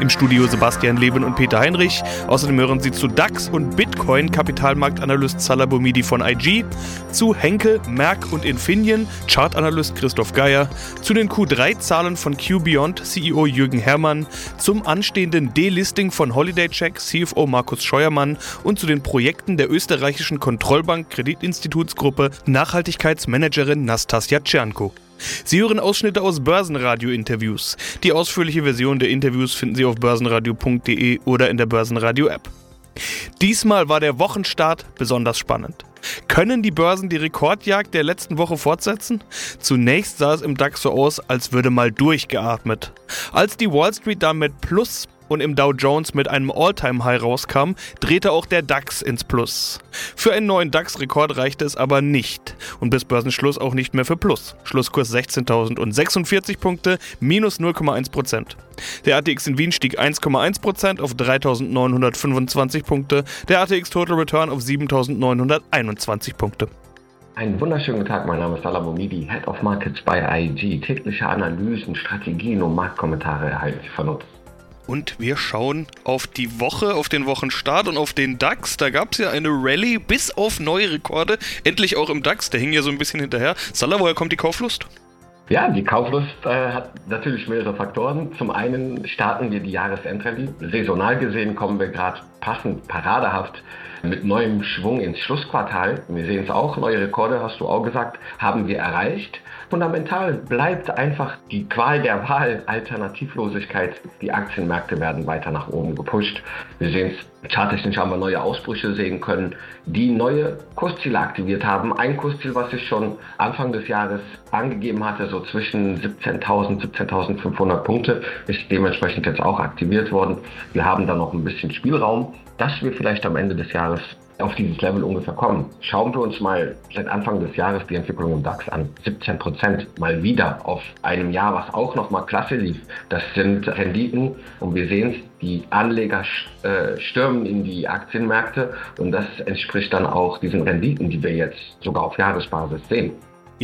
Im Studio Sebastian Leben und Peter Heinrich. Außerdem hören Sie zu DAX und Bitcoin Kapitalmarktanalyst Salah Boumidi von IG, zu Henkel, Merck und Infineon Chartanalyst Christoph Geier, zu den Q3-Zahlen von QBeyond CEO Jürgen Herrmann, zum anstehenden Delisting von Holiday Check CFO Markus Scheuermann und zu den Projekten der österreichischen Kontrollbank Kreditinstitutsgruppe Nachhaltigkeitsmanagerin Nastasia Tschernko. Sie hören Ausschnitte aus Börsenradio-Interviews. Die ausführliche Version der Interviews finden Sie auf börsenradio.de oder in der Börsenradio-App. Diesmal war der Wochenstart besonders spannend. Können die Börsen die Rekordjagd der letzten Woche fortsetzen? Zunächst sah es im DAX so aus, als würde mal durchgeatmet. Als die Wall Street dann mit Plus und im Dow Jones mit einem All-Time-High rauskam, drehte auch der DAX ins Plus. Für einen neuen DAX-Rekord reichte es aber nicht und bis Börsenschluss auch nicht mehr für Plus. Schlusskurs 16.046 Punkte, minus 0,1%. Der ATX in Wien stieg 1,1% auf 3.925 Punkte, der ATX Total Return auf 7.921 Punkte. Einen wunderschönen guten Tag, mein Name ist Salah Momidi, Head of Markets bei IG. Tägliche Analysen, Strategien und Marktkommentare erhalten Sie von uns. Und wir schauen auf die Woche, auf den Wochenstart und auf den DAX. Da gab es ja eine Rallye bis auf neue Rekorde. Endlich auch im DAX, der hing ja so ein bisschen hinterher. Salah, woher kommt die Kauflust? Ja, die Kauflust äh, hat natürlich mehrere Faktoren. Zum einen starten wir die Jahresendrallye. Saisonal gesehen kommen wir gerade passend, paradehaft mit neuem Schwung ins Schlussquartal. Wir sehen es auch, neue Rekorde, hast du auch gesagt, haben wir erreicht. Fundamental bleibt einfach die Qual der Wahl, Alternativlosigkeit. Die Aktienmärkte werden weiter nach oben gepusht. Wir sehen es, charttechnisch haben wir neue Ausbrüche sehen können, die neue Kursziele aktiviert haben. Ein Kursziel, was ich schon Anfang des Jahres angegeben hatte, so zwischen 17.000, 17.500 Punkte, ist dementsprechend jetzt auch aktiviert worden. Wir haben da noch ein bisschen Spielraum dass wir vielleicht am Ende des Jahres auf dieses Level ungefähr kommen. Schauen wir uns mal seit Anfang des Jahres die Entwicklung im DAX an. 17 Prozent mal wieder auf einem Jahr, was auch nochmal klasse lief. Das sind Renditen und wir sehen es, die Anleger äh, stürmen in die Aktienmärkte und das entspricht dann auch diesen Renditen, die wir jetzt sogar auf Jahresbasis sehen.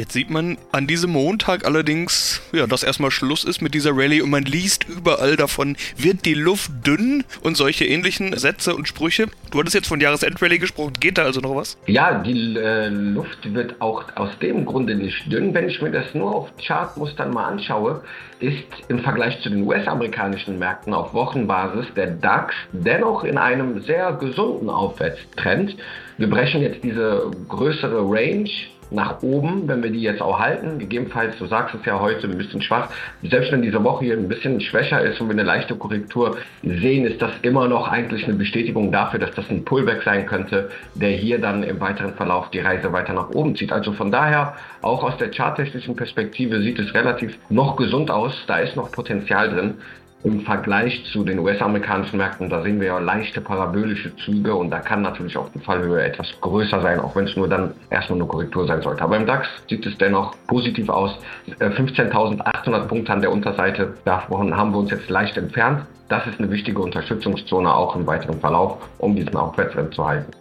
Jetzt sieht man an diesem Montag allerdings, ja, dass erstmal Schluss ist mit dieser Rallye und man liest überall davon, wird die Luft dünn und solche ähnlichen Sätze und Sprüche. Du hattest jetzt von Jahresendrallye gesprochen, geht da also noch was? Ja, die äh, Luft wird auch aus dem Grunde nicht dünn. Wenn ich mir das nur auf Chartmustern mal anschaue, ist im Vergleich zu den US-amerikanischen Märkten auf Wochenbasis der DAX dennoch in einem sehr gesunden Aufwärtstrend. Wir brechen jetzt diese größere Range nach oben, wenn wir die jetzt auch halten. Gegebenenfalls, du sagst es ja heute, ein bisschen schwach. Selbst wenn diese Woche hier ein bisschen schwächer ist und wir eine leichte Korrektur sehen, ist das immer noch eigentlich eine Bestätigung dafür, dass das ein Pullback sein könnte, der hier dann im weiteren Verlauf die Reise weiter nach oben zieht. Also von daher, auch aus der charttechnischen Perspektive sieht es relativ noch gesund aus. Da ist noch Potenzial drin im Vergleich zu den US-amerikanischen Märkten, da sehen wir ja leichte parabolische Züge und da kann natürlich auch die Fallhöhe etwas größer sein, auch wenn es nur dann erstmal eine Korrektur sein sollte. Aber im DAX sieht es dennoch positiv aus. 15.800 äh, Punkte an der Unterseite, davon haben wir uns jetzt leicht entfernt. Das ist eine wichtige Unterstützungszone auch im weiteren Verlauf, um diesen Aufwärtstrend zu halten.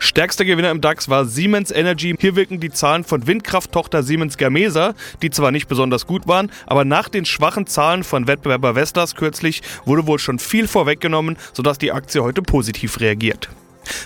Stärkster Gewinner im DAX war Siemens Energy. Hier wirken die Zahlen von Windkrafttochter Siemens Gamesa, die zwar nicht besonders gut waren, aber nach den schwachen Zahlen von Wettbewerber Vestas kürzlich wurde wohl schon viel vorweggenommen, sodass die Aktie heute positiv reagiert.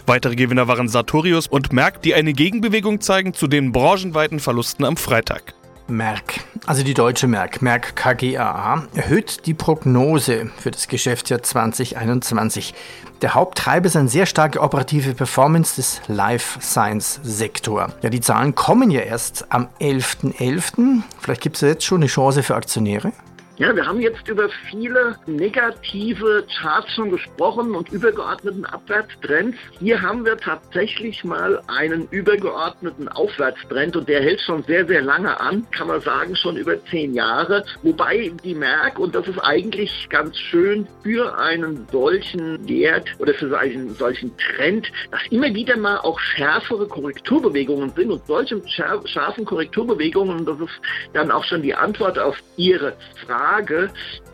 Weitere Gewinner waren Sartorius und Merck, die eine Gegenbewegung zeigen zu den branchenweiten Verlusten am Freitag. Merck, also die deutsche Merck, Merck KGaA, erhöht die Prognose für das Geschäftsjahr 2021. Der Haupttreiber ist eine sehr starke operative Performance des Life Science Sektor. Ja, die Zahlen kommen ja erst am 11.11. .11. Vielleicht gibt es ja jetzt schon eine Chance für Aktionäre. Ja, wir haben jetzt über viele negative Charts schon gesprochen und übergeordneten Abwärtstrends. Hier haben wir tatsächlich mal einen übergeordneten Aufwärtstrend und der hält schon sehr, sehr lange an, kann man sagen, schon über zehn Jahre. Wobei die Merck, und das ist eigentlich ganz schön für einen solchen Wert oder für einen solchen Trend, dass immer wieder mal auch schärfere Korrekturbewegungen sind und solche scharfen Korrekturbewegungen, das ist dann auch schon die Antwort auf Ihre Frage, Frage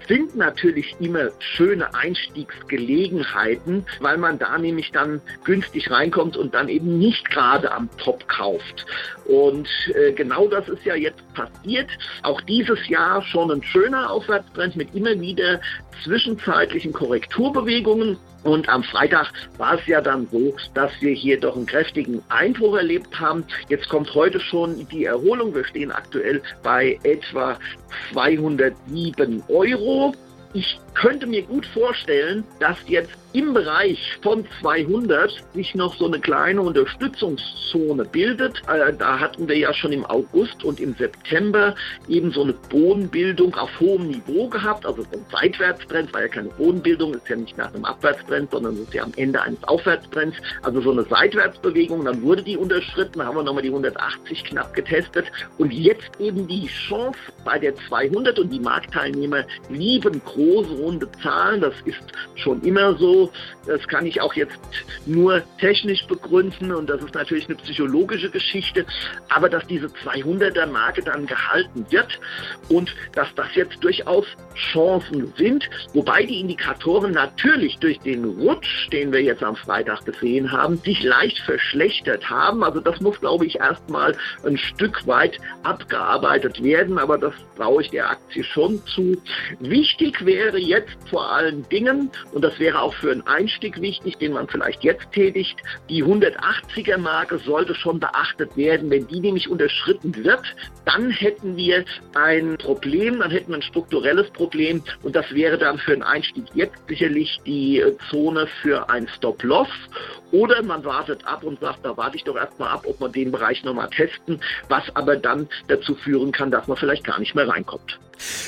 sind natürlich immer schöne Einstiegsgelegenheiten, weil man da nämlich dann günstig reinkommt und dann eben nicht gerade am Top kauft. Und äh, genau das ist ja jetzt passiert. Auch dieses Jahr schon ein schöner Aufwärtstrend mit immer wieder zwischenzeitlichen Korrekturbewegungen. Und am Freitag war es ja dann so, dass wir hier doch einen kräftigen Einbruch erlebt haben. Jetzt kommt heute schon die Erholung. Wir stehen aktuell bei etwa 207 Euro. Ich könnte mir gut vorstellen, dass jetzt im Bereich von 200 sich noch so eine kleine Unterstützungszone bildet. Äh, da hatten wir ja schon im August und im September eben so eine Bodenbildung auf hohem Niveau gehabt, also so ein Seitwärtstrend, war ja keine Bodenbildung, ist ja nicht nach einem Abwärtstrend, sondern ist ja am Ende eines Aufwärtstrends, also so eine Seitwärtsbewegung, dann wurde die unterschritten, haben wir nochmal die 180 knapp getestet und jetzt eben die Chance bei der 200 und die Marktteilnehmer lieben große runde Zahlen, das ist schon immer so. Das kann ich auch jetzt nur technisch begründen und das ist natürlich eine psychologische Geschichte. Aber dass diese 200er Marke dann gehalten wird und dass das jetzt durchaus Chancen sind, wobei die Indikatoren natürlich durch den Rutsch, den wir jetzt am Freitag gesehen haben, sich leicht verschlechtert haben. Also das muss, glaube ich, erstmal ein Stück weit abgearbeitet werden, aber das traue ich der Aktie schon zu. Wichtig wäre jetzt vor allen Dingen, und das wäre auch für einen Einstieg wichtig, den man vielleicht jetzt tätigt, die 180er Marke sollte schon beachtet werden. Wenn die nämlich unterschritten wird, dann hätten wir ein Problem, dann hätten wir ein strukturelles Problem und das wäre dann für einen Einstieg jetzt sicherlich die Zone für ein Stop-Loss. Oder man wartet ab und sagt, da warte ich doch erstmal ab, ob man den Bereich nochmal testen, was aber dann dazu führen kann, dass man vielleicht gar nicht mehr reinkommt.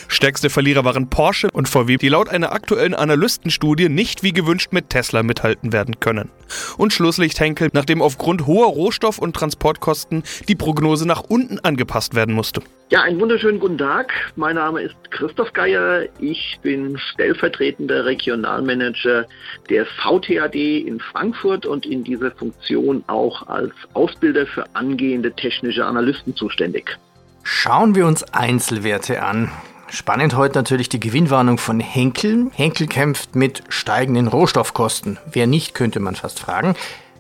Stärkste Verlierer waren Porsche und VW, die laut einer aktuellen Analystenstudie nicht wie gewünscht mit Tesla mithalten werden können. Und Schlusslicht Henkel, nachdem aufgrund hoher Rohstoff- und Transportkosten die Prognose nach unten angepasst werden musste. Ja, einen wunderschönen guten Tag. Mein Name ist Christoph Geier. Ich bin stellvertretender Regionalmanager der VTAD in Frankfurt und in dieser Funktion auch als Ausbilder für angehende technische Analysten zuständig. Schauen wir uns Einzelwerte an. Spannend heute natürlich die Gewinnwarnung von Henkel. Henkel kämpft mit steigenden Rohstoffkosten. Wer nicht, könnte man fast fragen.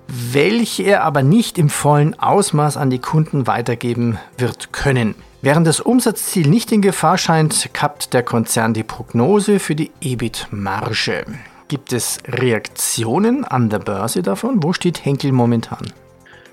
Welche er aber nicht im vollen Ausmaß an die Kunden weitergeben wird können. Während das Umsatzziel nicht in Gefahr scheint, kappt der Konzern die Prognose für die EBIT-Marge. Gibt es Reaktionen an der Börse davon? Wo steht Henkel momentan?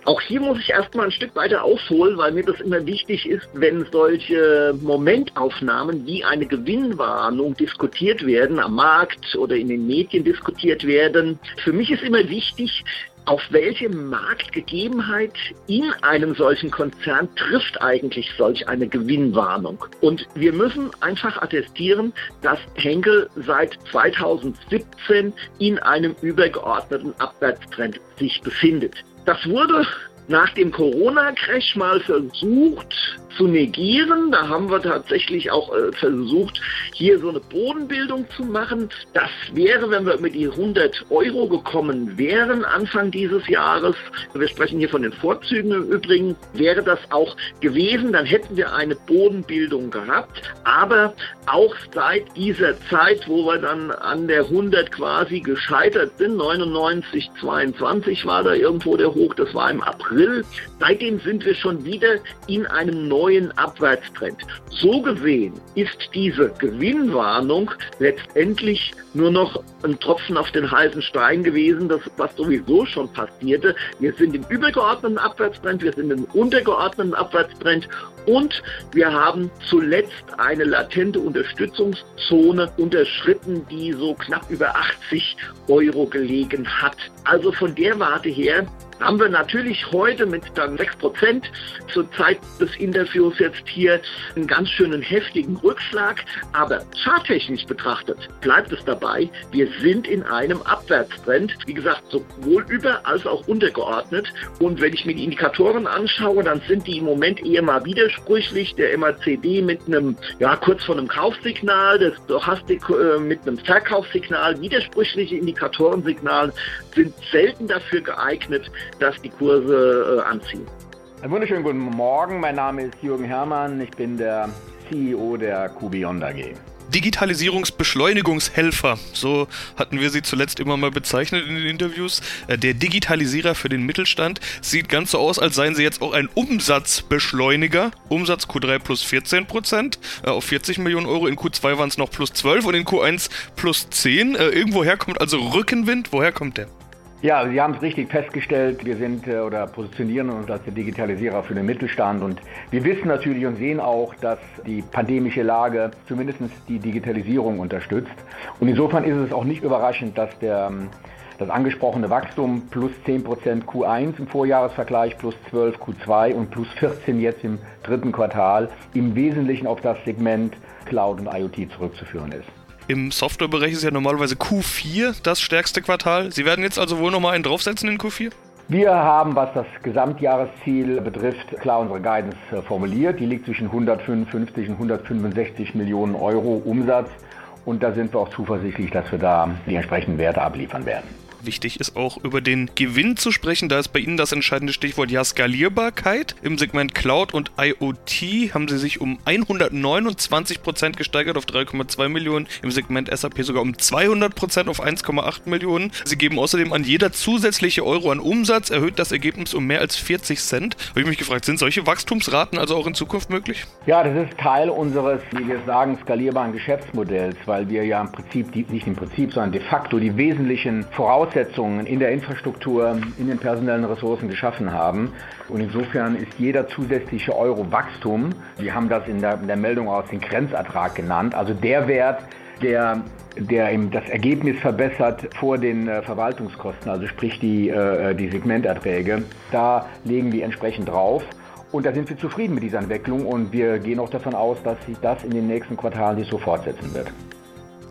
Auch hier muss ich erstmal ein Stück weiter ausholen, weil mir das immer wichtig ist, wenn solche Momentaufnahmen wie eine Gewinnwarnung diskutiert werden, am Markt oder in den Medien diskutiert werden. Für mich ist immer wichtig, auf welche Marktgegebenheit in einem solchen Konzern trifft eigentlich solch eine Gewinnwarnung? Und wir müssen einfach attestieren, dass Henkel seit 2017 in einem übergeordneten Abwärtstrend sich befindet. Das wurde nach dem Corona-Crash mal versucht zu negieren. Da haben wir tatsächlich auch äh, versucht, hier so eine Bodenbildung zu machen. Das wäre, wenn wir über die 100 Euro gekommen wären Anfang dieses Jahres, wir sprechen hier von den Vorzügen im Übrigen, wäre das auch gewesen. Dann hätten wir eine Bodenbildung gehabt. Aber auch seit dieser Zeit, wo wir dann an der 100 quasi gescheitert sind, 99, 22 war da irgendwo der Hoch, das war im April. Seitdem sind wir schon wieder in einem neuen neuen Abwärtstrend. So gesehen ist diese Gewinnwarnung letztendlich nur noch ein Tropfen auf den heißen Stein gewesen, das, was sowieso schon passierte. Wir sind im übergeordneten Abwärtstrend, wir sind im untergeordneten Abwärtstrend und wir haben zuletzt eine latente Unterstützungszone unterschritten, die so knapp über 80 Euro gelegen hat. Also von der Warte her haben wir natürlich heute mit dann 6 Prozent zur Zeit des Interviews jetzt hier einen ganz schönen heftigen Rückschlag. Aber charttechnisch betrachtet bleibt es dabei, wir sind in einem Abwärtstrend. Wie gesagt, sowohl über als auch untergeordnet. Und wenn ich mir die Indikatoren anschaue, dann sind die im Moment eher mal widersprüchlich. Der MACD mit einem, ja, kurz vor einem Kaufsignal, das Stochastik äh, mit einem Verkaufssignal, widersprüchliche Indikatorensignale sind selten dafür geeignet, dass die Kurse äh, anziehen. Einen wunderschönen guten Morgen. Mein Name ist Jürgen Herrmann. Ich bin der CEO der QBeyond AG. Digitalisierungsbeschleunigungshelfer, so hatten wir sie zuletzt immer mal bezeichnet in den Interviews. Äh, der Digitalisierer für den Mittelstand sieht ganz so aus, als seien sie jetzt auch ein Umsatzbeschleuniger. Umsatz Q3 plus 14 Prozent äh, auf 40 Millionen Euro, in Q2 waren es noch plus 12 und in Q1 plus 10. Äh, irgendwoher kommt also Rückenwind, woher kommt der? Ja, Sie haben es richtig festgestellt. Wir sind äh, oder positionieren uns als der Digitalisierer für den Mittelstand. Und wir wissen natürlich und sehen auch, dass die pandemische Lage zumindest die Digitalisierung unterstützt. Und insofern ist es auch nicht überraschend, dass der, ähm, das angesprochene Wachstum plus 10% Q1 im Vorjahresvergleich, plus 12 Q2 und plus 14 jetzt im dritten Quartal im Wesentlichen auf das Segment Cloud und IoT zurückzuführen ist. Im Softwarebereich ist ja normalerweise Q4 das stärkste Quartal. Sie werden jetzt also wohl nochmal einen draufsetzen in Q4? Wir haben, was das Gesamtjahresziel betrifft, klar unsere Guidance äh, formuliert. Die liegt zwischen 155 und 165 Millionen Euro Umsatz. Und da sind wir auch zuversichtlich, dass wir da die entsprechenden Werte abliefern werden. Wichtig ist auch über den Gewinn zu sprechen. Da ist bei Ihnen das entscheidende Stichwort ja Skalierbarkeit. Im Segment Cloud und IoT haben Sie sich um 129 Prozent gesteigert auf 3,2 Millionen. Im Segment SAP sogar um 200 Prozent auf 1,8 Millionen. Sie geben außerdem an jeder zusätzliche Euro an Umsatz erhöht das Ergebnis um mehr als 40 Cent. Habe ich mich gefragt, sind solche Wachstumsraten also auch in Zukunft möglich? Ja, das ist Teil unseres, wie wir sagen, skalierbaren Geschäftsmodells, weil wir ja im Prinzip, nicht im Prinzip, sondern de facto die wesentlichen Voraussetzungen Voraussetzungen in der Infrastruktur, in den personellen Ressourcen geschaffen haben. Und insofern ist jeder zusätzliche Euro Wachstum, wir haben das in der, in der Meldung aus den Grenzertrag genannt, also der Wert, der der das Ergebnis verbessert vor den äh, Verwaltungskosten, also sprich die, äh, die Segmenterträge. Da legen wir entsprechend drauf. Und da sind wir zufrieden mit dieser Entwicklung und wir gehen auch davon aus, dass sich das in den nächsten Quartalen sich so fortsetzen wird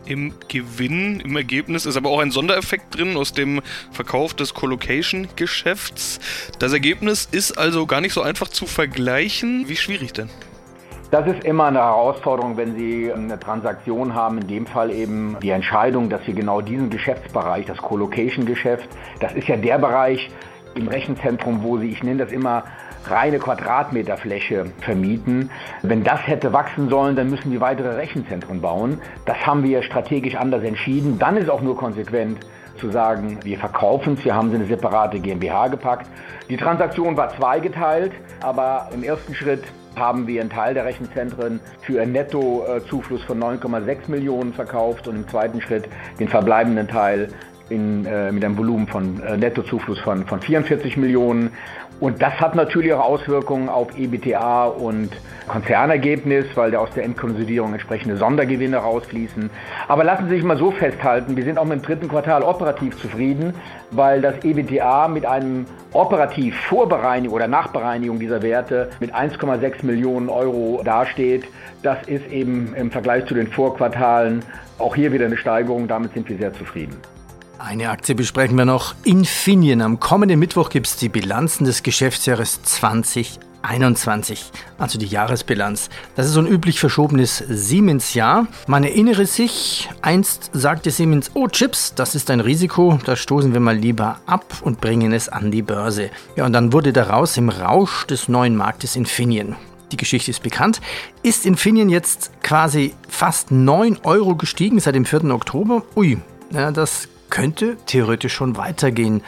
im Gewinn, im Ergebnis ist aber auch ein Sondereffekt drin aus dem Verkauf des Colocation-Geschäfts. Das Ergebnis ist also gar nicht so einfach zu vergleichen. Wie schwierig denn? Das ist immer eine Herausforderung, wenn Sie eine Transaktion haben, in dem Fall eben die Entscheidung, dass Sie genau diesen Geschäftsbereich, das Colocation-Geschäft, das ist ja der Bereich im Rechenzentrum, wo Sie, ich nenne das immer reine Quadratmeterfläche vermieten. Wenn das hätte wachsen sollen, dann müssen wir weitere Rechenzentren bauen. Das haben wir strategisch anders entschieden. Dann ist auch nur konsequent zu sagen, wir verkaufen es, wir haben sie in eine separate GmbH gepackt. Die Transaktion war zweigeteilt, aber im ersten Schritt haben wir einen Teil der Rechenzentren für einen Nettozufluss von 9,6 Millionen verkauft und im zweiten Schritt den verbleibenden Teil in, äh, mit einem Volumen von äh, Nettozufluss von, von 44 Millionen. Und das hat natürlich auch Auswirkungen auf EBTA und Konzernergebnis, weil da aus der Endkonsolidierung entsprechende Sondergewinne rausfließen. Aber lassen Sie sich mal so festhalten, wir sind auch mit dem dritten Quartal operativ zufrieden, weil das EBTA mit einem operativ Vorbereinigung oder Nachbereinigung dieser Werte mit 1,6 Millionen Euro dasteht. Das ist eben im Vergleich zu den Vorquartalen auch hier wieder eine Steigerung. Damit sind wir sehr zufrieden. Eine Aktie besprechen wir noch. Infineon. Am kommenden Mittwoch gibt es die Bilanzen des Geschäftsjahres 2021, also die Jahresbilanz. Das ist so ein üblich verschobenes Siemens-Jahr. Man erinnere sich, einst sagte Siemens, oh Chips, das ist ein Risiko, da stoßen wir mal lieber ab und bringen es an die Börse. Ja, und dann wurde daraus im Rausch des neuen Marktes Infineon. Die Geschichte ist bekannt. Ist Infineon jetzt quasi fast 9 Euro gestiegen seit dem 4. Oktober? Ui, ja, das könnte theoretisch schon weitergehen.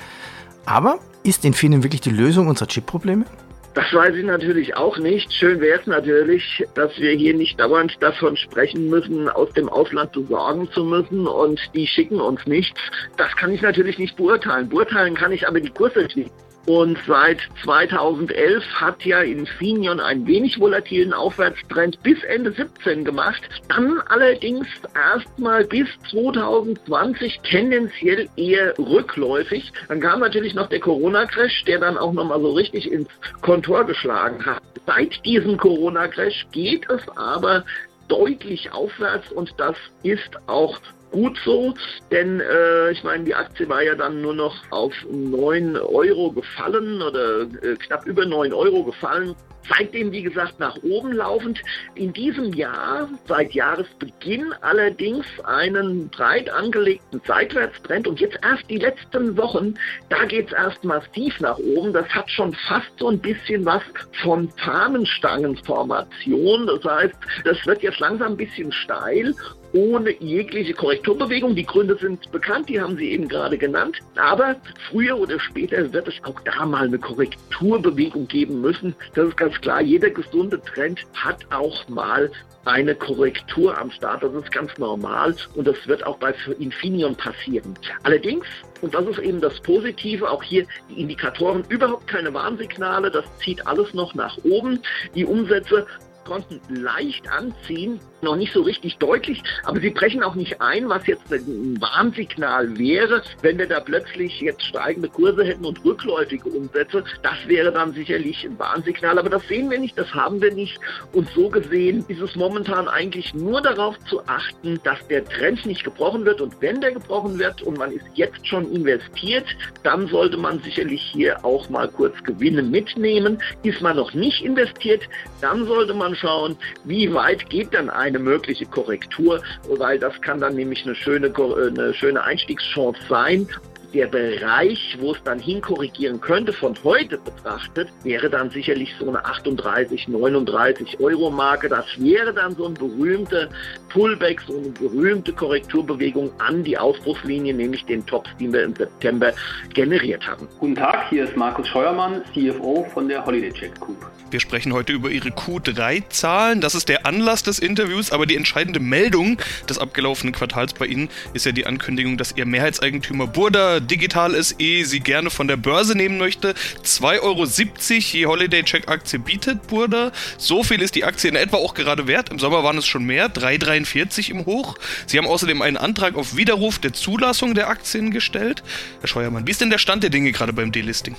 Aber ist Infineon wirklich die Lösung unserer Chip-Probleme? Das weiß ich natürlich auch nicht. Schön wäre es natürlich, dass wir hier nicht dauernd davon sprechen müssen, aus dem Ausland besorgen zu müssen und die schicken uns nichts. Das kann ich natürlich nicht beurteilen. Beurteilen kann ich aber die Kursentwicklung. Und seit 2011 hat ja Infineon einen wenig volatilen Aufwärtstrend bis Ende 17 gemacht. Dann allerdings erstmal bis 2020 tendenziell eher rückläufig. Dann kam natürlich noch der Corona-Crash, der dann auch nochmal so richtig ins Kontor geschlagen hat. Seit diesem Corona-Crash geht es aber deutlich aufwärts und das ist auch gut so, denn äh, ich meine, die Aktie war ja dann nur noch auf 9 Euro gefallen oder äh, knapp über 9 Euro gefallen seitdem, wie gesagt, nach oben laufend. In diesem Jahr, seit Jahresbeginn allerdings, einen breit angelegten Seitwärtstrend und jetzt erst die letzten Wochen, da geht es erst massiv nach oben. Das hat schon fast so ein bisschen was von Fahnenstangenformation. Das heißt, das wird jetzt langsam ein bisschen steil ohne jegliche Korrekturbewegung. Die Gründe sind bekannt, die haben Sie eben gerade genannt. Aber früher oder später wird es auch da mal eine Korrekturbewegung geben müssen. Das ist ganz klar. Jeder gesunde Trend hat auch mal eine Korrektur am Start. Das ist ganz normal und das wird auch bei Infineon passieren. Allerdings, und das ist eben das Positive, auch hier die Indikatoren überhaupt keine Warnsignale, das zieht alles noch nach oben. Die Umsätze konnten leicht anziehen, noch nicht so richtig deutlich, aber sie brechen auch nicht ein, was jetzt ein Warnsignal wäre, wenn wir da plötzlich jetzt steigende Kurse hätten und rückläufige Umsätze. Das wäre dann sicherlich ein Warnsignal, aber das sehen wir nicht, das haben wir nicht. Und so gesehen ist es momentan eigentlich nur darauf zu achten, dass der Trend nicht gebrochen wird und wenn der gebrochen wird und man ist jetzt schon investiert, dann sollte man sicherlich hier auch mal kurz Gewinne mitnehmen. Ist man noch nicht investiert, dann sollte man anschauen, wie weit geht dann eine mögliche Korrektur, weil das kann dann nämlich eine schöne, eine schöne Einstiegschance sein der Bereich, wo es dann hinkorrigieren könnte, von heute betrachtet, wäre dann sicherlich so eine 38, 39 Euro Marke. Das wäre dann so ein berühmter Pullback, so eine berühmte Korrekturbewegung an die Ausbruchslinie, nämlich den Tops, den wir im September generiert haben. Guten Tag, hier ist Markus Scheuermann, CFO von der Holiday Check Group. Wir sprechen heute über Ihre Q3-Zahlen. Das ist der Anlass des Interviews, aber die entscheidende Meldung des abgelaufenen Quartals bei Ihnen ist ja die Ankündigung, dass Ihr Mehrheitseigentümer Burda Digital SE Sie gerne von der Börse nehmen möchte. 2,70 Euro je Holiday Check Aktie bietet Burda. So viel ist die Aktie in etwa auch gerade wert. Im Sommer waren es schon mehr, 3,43 im Hoch. Sie haben außerdem einen Antrag auf Widerruf der Zulassung der Aktien gestellt. Herr Scheuermann, wie ist denn der Stand der Dinge gerade beim Delisting?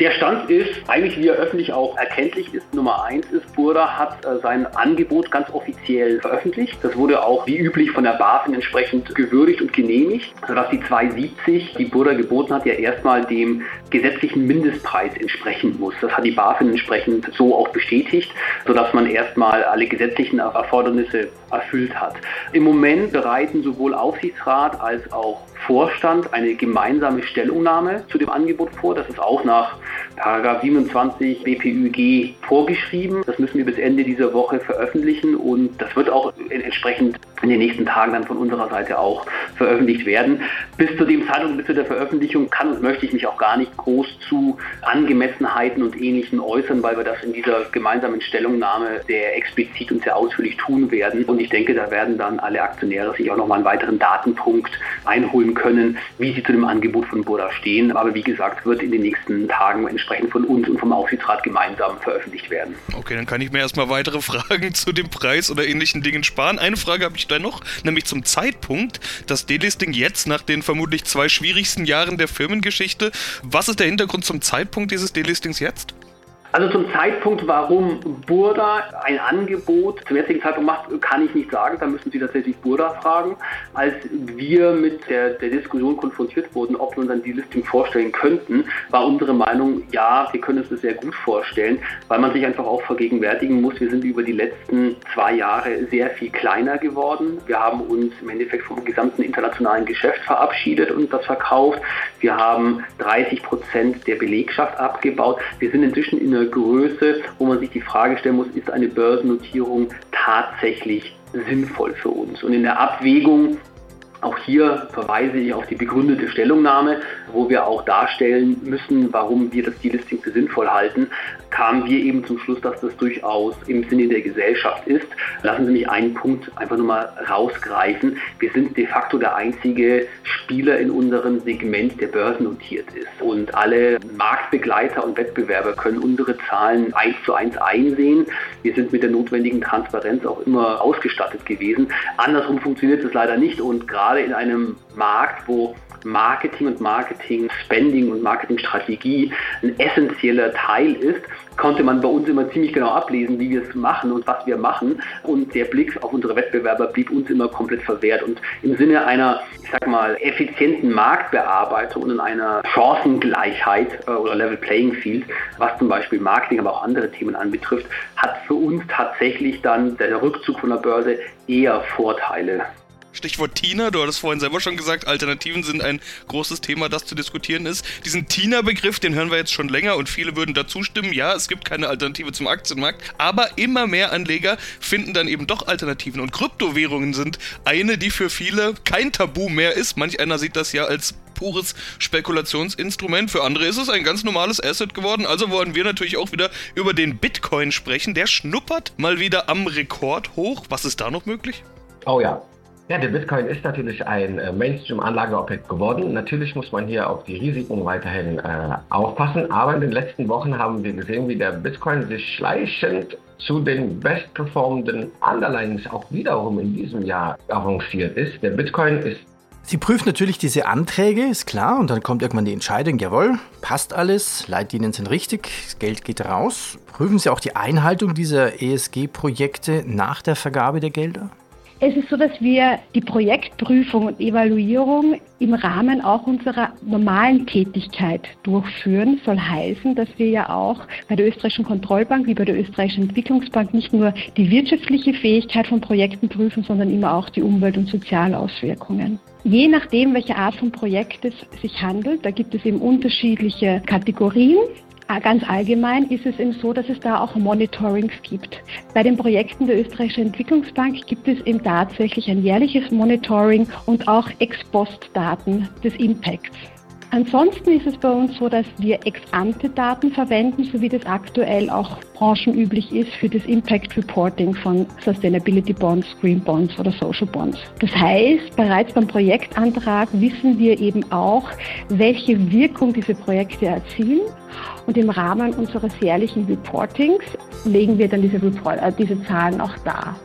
Der Stand ist, eigentlich wie er öffentlich auch erkenntlich ist, Nummer eins ist, Burda hat äh, sein Angebot ganz offiziell veröffentlicht. Das wurde auch wie üblich von der BaFin entsprechend gewürdigt und genehmigt, sodass die 270, die Burda geboten hat, ja erstmal dem gesetzlichen Mindestpreis entsprechen muss. Das hat die BaFin entsprechend so auch bestätigt, sodass man erstmal alle gesetzlichen Erfordernisse erfüllt hat. Im Moment bereiten sowohl Aufsichtsrat als auch Vorstand eine gemeinsame Stellungnahme zu dem Angebot vor. Das ist auch nach 27 BPÜG vorgeschrieben. Das müssen wir bis Ende dieser Woche veröffentlichen und das wird auch entsprechend in den nächsten Tagen dann von unserer Seite auch veröffentlicht werden. Bis zu dem Zeitpunkt, bis zu der Veröffentlichung kann und möchte ich mich auch gar nicht groß zu Angemessenheiten und Ähnlichem äußern, weil wir das in dieser gemeinsamen Stellungnahme sehr explizit und sehr ausführlich tun werden. Und ich denke, da werden dann alle Aktionäre sich auch nochmal einen weiteren Datenpunkt einholen können, wie sie zu dem Angebot von Burda stehen. Aber wie gesagt, wird in den nächsten Tagen entsprechend von uns und vom Aufsichtsrat gemeinsam veröffentlicht werden. Okay, dann kann ich mir erstmal weitere Fragen zu dem Preis oder ähnlichen Dingen sparen. Eine Frage habe ich da noch, nämlich zum Zeitpunkt. Das Delisting jetzt nach den vermutlich zwei schwierigsten Jahren der Firmengeschichte. Was ist der Hintergrund zum Zeitpunkt dieses Delistings jetzt? Also zum Zeitpunkt, warum Burda ein Angebot zum jetzigen Zeitpunkt macht, kann ich nicht sagen. Da müssen Sie tatsächlich Burda fragen. Als wir mit der, der Diskussion konfrontiert wurden, ob wir uns dann die Listing vorstellen könnten, war unsere Meinung, ja, wir können uns das sehr gut vorstellen, weil man sich einfach auch vergegenwärtigen muss, wir sind über die letzten zwei Jahre sehr viel kleiner geworden. Wir haben uns im Endeffekt vom gesamten internationalen Geschäft verabschiedet und das verkauft. Wir haben 30 Prozent der Belegschaft abgebaut. Wir sind inzwischen in einer Größe, wo man sich die Frage stellen muss, ist eine Börsennotierung tatsächlich sinnvoll für uns? Und in der Abwägung Auch hier verweise ich auf die begründete Stellungnahme, wo wir auch darstellen müssen, warum wir das Delisting für sinnvoll halten, kamen wir eben zum Schluss, dass das durchaus im Sinne der Gesellschaft ist. Lassen Sie mich einen Punkt einfach nur mal rausgreifen. Wir sind de facto der einzige Spieler in unserem Segment, der börsennotiert ist. Und alle Marktbegleiter und Wettbewerber können unsere Zahlen eins zu eins einsehen. Wir sind mit der notwendigen Transparenz auch immer ausgestattet gewesen. Andersrum funktioniert es leider nicht und gerade in einem Markt, wo Marketing und Marketing-Spending und Marketingstrategie ein essentieller Teil ist, konnte man bei uns immer ziemlich genau ablesen, wie wir es machen und was wir machen. Und der Blick auf unsere Wettbewerber blieb uns immer komplett verwehrt. Und im Sinne einer, ich sag mal, effizienten Marktbearbeitung und in einer Chancengleichheit äh, oder Level Playing Field, was zum Beispiel Marketing, aber auch andere Themen anbetrifft, hat für uns tatsächlich dann der Rückzug von der Börse eher Vorteile. Stichwort Tina, du hattest vorhin selber schon gesagt, Alternativen sind ein großes Thema, das zu diskutieren ist. Diesen Tina-Begriff, den hören wir jetzt schon länger und viele würden dazu stimmen, ja, es gibt keine Alternative zum Aktienmarkt, aber immer mehr Anleger finden dann eben doch Alternativen und Kryptowährungen sind eine, die für viele kein Tabu mehr ist. Manch einer sieht das ja als pures Spekulationsinstrument. Für andere ist es ein ganz normales Asset geworden. Also wollen wir natürlich auch wieder über den Bitcoin sprechen. Der schnuppert mal wieder am Rekord hoch. Was ist da noch möglich? Oh ja, ja, der Bitcoin ist natürlich ein äh, Mainstream-Anlageobjekt geworden. Natürlich muss man hier auf die Risiken weiterhin äh, aufpassen, aber in den letzten Wochen haben wir gesehen, wie der Bitcoin sich schleichend zu den bestperformenden Underlines auch wiederum in diesem Jahr avanciert ist. Der Bitcoin ist Sie prüft natürlich diese Anträge, ist klar, und dann kommt irgendwann die Entscheidung, jawohl, passt alles, Leitlinien sind richtig, das Geld geht raus. Prüfen Sie auch die Einhaltung dieser ESG-Projekte nach der Vergabe der Gelder? Es ist so, dass wir die Projektprüfung und Evaluierung im Rahmen auch unserer normalen Tätigkeit durchführen. Soll heißen, dass wir ja auch bei der österreichischen Kontrollbank wie bei der österreichischen Entwicklungsbank nicht nur die wirtschaftliche Fähigkeit von Projekten prüfen, sondern immer auch die Umwelt- und Sozialauswirkungen. Je nachdem, welche Art von Projekt es sich handelt, da gibt es eben unterschiedliche Kategorien. Ganz allgemein ist es eben so, dass es da auch Monitorings gibt. Bei den Projekten der Österreichischen Entwicklungsbank gibt es eben tatsächlich ein jährliches Monitoring und auch Ex-Post-Daten des Impacts. Ansonsten ist es bei uns so, dass wir Ex-ante-Daten verwenden, so wie das aktuell auch branchenüblich ist für das Impact Reporting von Sustainability Bonds, Green Bonds oder Social Bonds. Das heißt, bereits beim Projektantrag wissen wir eben auch, welche Wirkung diese Projekte erzielen und im Rahmen unseres jährlichen Reportings legen wir dann diese, Report, äh, diese Zahlen auch dar.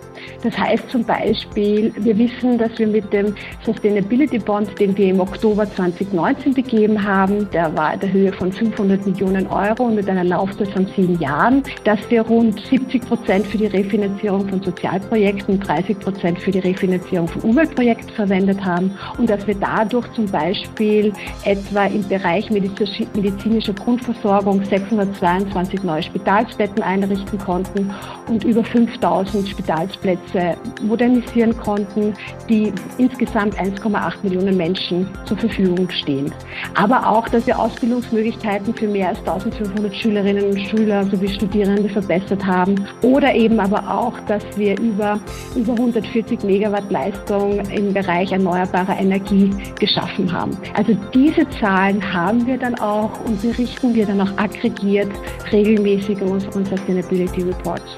Das heißt zum Beispiel, wir wissen, dass wir mit dem Sustainability Bond, den wir im Oktober 2019 begeben haben, der war in der Höhe von 500 Millionen Euro und mit einer Laufzeit von sieben Jahren, dass wir rund 70 Prozent für die Refinanzierung von Sozialprojekten und 30 Prozent für die Refinanzierung von Umweltprojekten verwendet haben und dass wir dadurch zum Beispiel etwa im Bereich medizinischer Grundversorgung 622 neue Spitalsbetten einrichten konnten und über 5000 Spitalsplätze modernisieren konnten, die insgesamt 1,8 Millionen Menschen zur Verfügung stehen. Aber auch, dass wir Ausbildungsmöglichkeiten für mehr als 1500 Schülerinnen und Schüler sowie Studierende verbessert haben oder eben aber auch, dass wir über, über 140 Megawatt Leistung im Bereich erneuerbarer Energie geschaffen haben. Also diese Zahlen haben wir dann auch und berichten wir dann auch aggregiert regelmäßig in unseren Sustainability Reports.